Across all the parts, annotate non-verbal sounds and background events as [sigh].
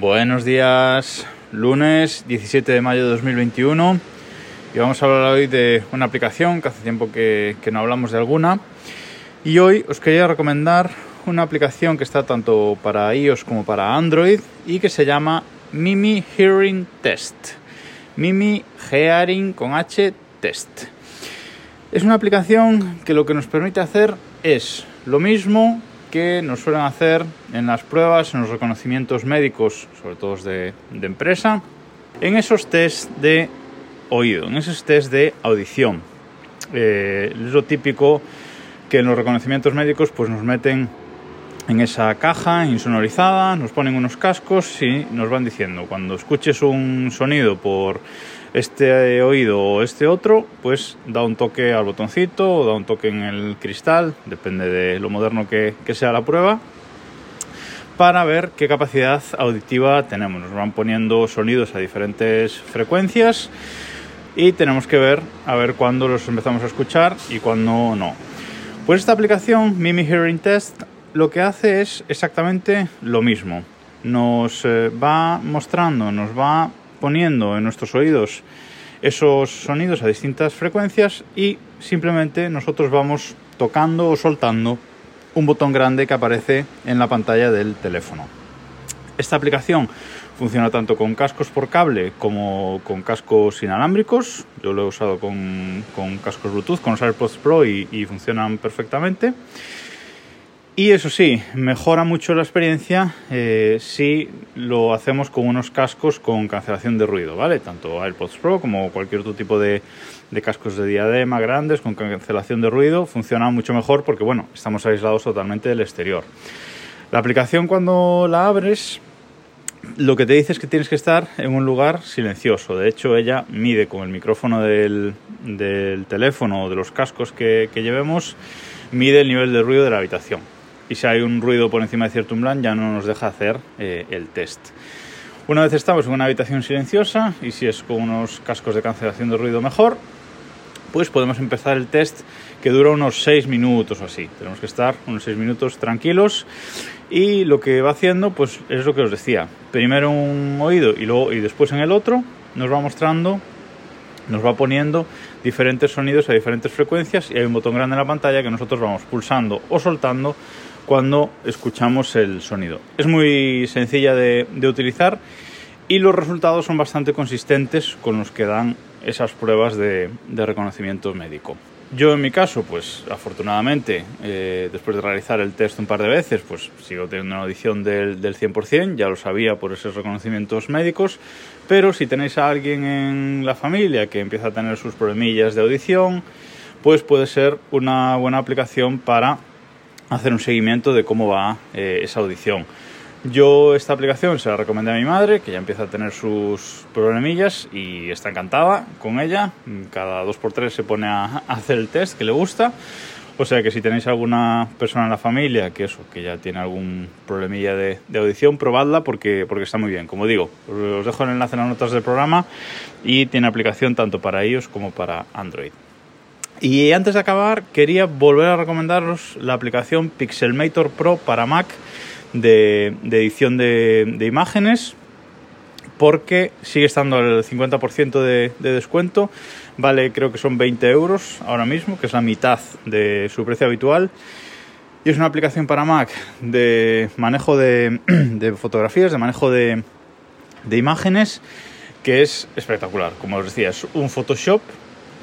Buenos días, lunes 17 de mayo de 2021 y vamos a hablar hoy de una aplicación que hace tiempo que, no hablamos de alguna y hoy os quería recomendar una aplicación que está tanto para iOS como para Android y que se llama Mimi Hearing Test. Mimi Hearing con H Test. Es una aplicación que lo que nos permite hacer es lo mismo que nos suelen hacer en las pruebas, en los reconocimientos médicos, sobre todo de, empresa, en esos test de oído, en esos test de audición. Eh, es lo típico que en los reconocimientos médicos pues nos meten en esa caja insonorizada, nos ponen unos cascos y nos van diciendo, cuando escuches un sonido por este oído o este otro, pues da un toque al botoncito o da un toque en el cristal, depende de lo moderno que, sea la prueba, para ver qué capacidad auditiva tenemos. Nos van poniendo sonidos a diferentes frecuencias y tenemos que ver a ver cuándo los empezamos a escuchar y cuándo no. Pues esta aplicación, Mimi Hearing Test, lo que hace es exactamente lo mismo. Nos eh, va mostrando, nos va poniendo en nuestros oídos esos sonidos a distintas frecuencias y simplemente nosotros vamos tocando o soltando un botón grande que aparece en la pantalla del teléfono. Esta aplicación funciona tanto con cascos por cable como con cascos inalámbricos. Yo lo he usado con, cascos Bluetooth, con los AirPods Pro y funcionan perfectamente. Y eso sí, mejora mucho la experiencia eh, si lo hacemos con unos cascos con cancelación de ruido, ¿vale? Tanto AirPods Pro como cualquier otro tipo de, cascos de diadema grandes con cancelación de ruido funcionan mucho mejor porque, bueno, estamos aislados totalmente del exterior. La aplicación cuando la abres, lo que te dice es que tienes que estar en un lugar silencioso. De hecho, ella mide con el micrófono del, teléfono o de los cascos que, que llevemos, mide el nivel de ruido de la habitación y si hay un ruido por encima de cierto umbral ya no nos deja hacer eh, el test. Una vez estamos en una habitación silenciosa y si es con unos cascos de cancelación de ruido mejor, pues podemos empezar el test que dura unos 6 minutos o así. Tenemos que estar unos 6 minutos tranquilos y lo que va haciendo pues es lo que os decía. Primero un oído y luego y después en el otro nos va mostrando nos va poniendo diferentes sonidos a diferentes frecuencias y hay un botón grande en la pantalla que nosotros vamos pulsando o soltando cuando escuchamos el sonido. Es muy sencilla de, utilizar y los resultados son bastante consistentes con los que dan esas pruebas de, reconocimiento médico. Yo en mi caso, pues afortunadamente, eh, después de realizar el test un par de veces, pues sigo teniendo una audición del, del 100%, ya lo sabía por esos reconocimientos médicos, pero si tenéis a alguien en la familia que empieza a tener sus problemillas de audición, pues puede ser una buena aplicación para hacer un seguimiento de cómo va eh, esa audición. Yo esta aplicación se la recomendé a mi madre, que ya empieza a tener sus problemillas y está encantada con ella. Cada dos por tres se pone a, hacer el test que le gusta. O sea que si tenéis alguna persona en la familia que eso, que ya tiene algún problemilla de, audición, probadla porque, porque está muy bien. Como digo, os dejo el enlace en las notas del programa y tiene aplicación tanto para iOS como para Android. Y antes de acabar, quería volver a recomendaros la aplicación Pixelmator Pro para Mac de, edición de, imágenes, porque sigue estando al 50% de, de, descuento. Vale, creo que son 20 euros ahora mismo, que es la mitad de su precio habitual. Y es una aplicación para Mac de manejo de, [clears throat] fotografías, de manejo de, imágenes, que es espectacular. Como os decía, es un Photoshop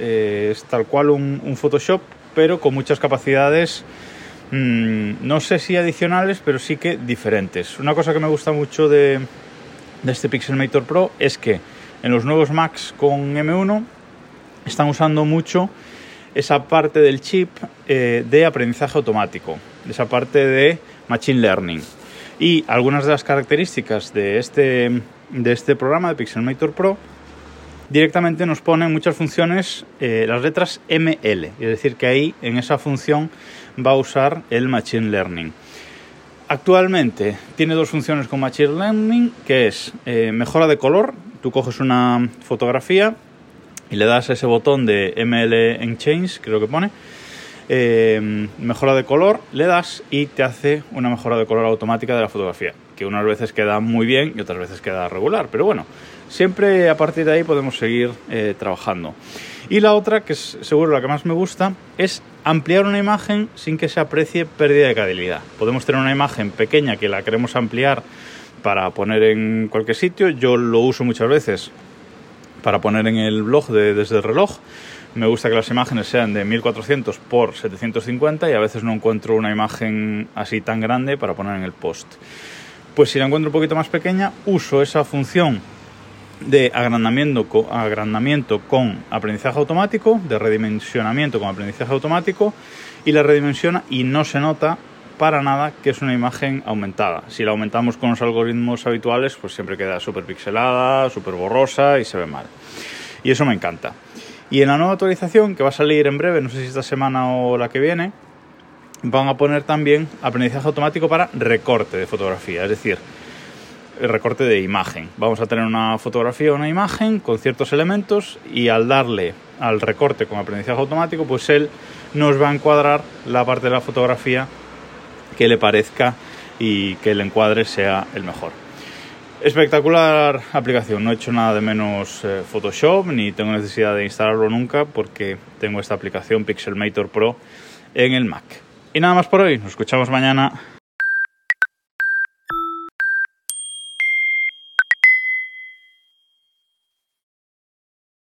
eh, es tal cual un, Photoshop, pero con muchas capacidades, mm, no sé si adicionales, pero sí que diferentes. Una cosa que me gusta mucho de, este Pixelmator Pro es que en los nuevos Macs con M1 están usando mucho esa parte del chip eh, de aprendizaje automático, esa parte de Machine Learning. Y algunas de las características de este, de este programa de Pixelmator Pro directamente nos pone muchas funciones eh, las letras ML, es decir, que ahí en esa función va a usar el Machine Learning. Actualmente tiene dos funciones con Machine Learning, que es eh, mejora de color. Tú coges una fotografía y le das ese botón de ML en Change, creo que pone, eh, mejora de color, le das y te hace una mejora de color automática de la fotografía. que unas veces queda muy bien y otras veces queda regular. Pero bueno, siempre a partir de ahí podemos seguir eh, trabajando. Y la otra, que es seguro la que más me gusta, es ampliar una imagen sin que se aprecie pérdida de calidad. Podemos tener una imagen pequeña que la queremos ampliar para poner en cualquier sitio. Yo lo uso muchas veces para poner en el blog de, desde el reloj. Me gusta que las imágenes sean de 1400 por 750 y a veces no encuentro una imagen así tan grande para poner en el post. Pues si la encuentro un poquito más pequeña, uso esa función de agrandamiento, agrandamiento con aprendizaje automático, de redimensionamiento con aprendizaje automático y la redimensiona y no se nota para nada que es una imagen aumentada. Si la aumentamos con los algoritmos habituales, pues siempre queda súper pixelada, súper borrosa y se ve mal. Y eso me encanta. Y en la nueva actualización, que va a salir en breve, no sé si esta semana o la que viene, van a poner también aprendizaje automático para recorte de fotografía. Es decir, el recorte de imagen. Vamos a tener una fotografía una imagen con ciertos elementos y al darle al recorte con aprendizaje automático, pues él nos va a encuadrar la parte de la fotografía que le parezca y que el encuadre sea el mejor. Espectacular aplicación, no he hecho nada de menos eh, Photoshop ni tengo necesidad de instalarlo nunca porque tengo esta aplicación Pixelmator Pro en el Mac. Y nada más por hoy, nos escuchamos mañana.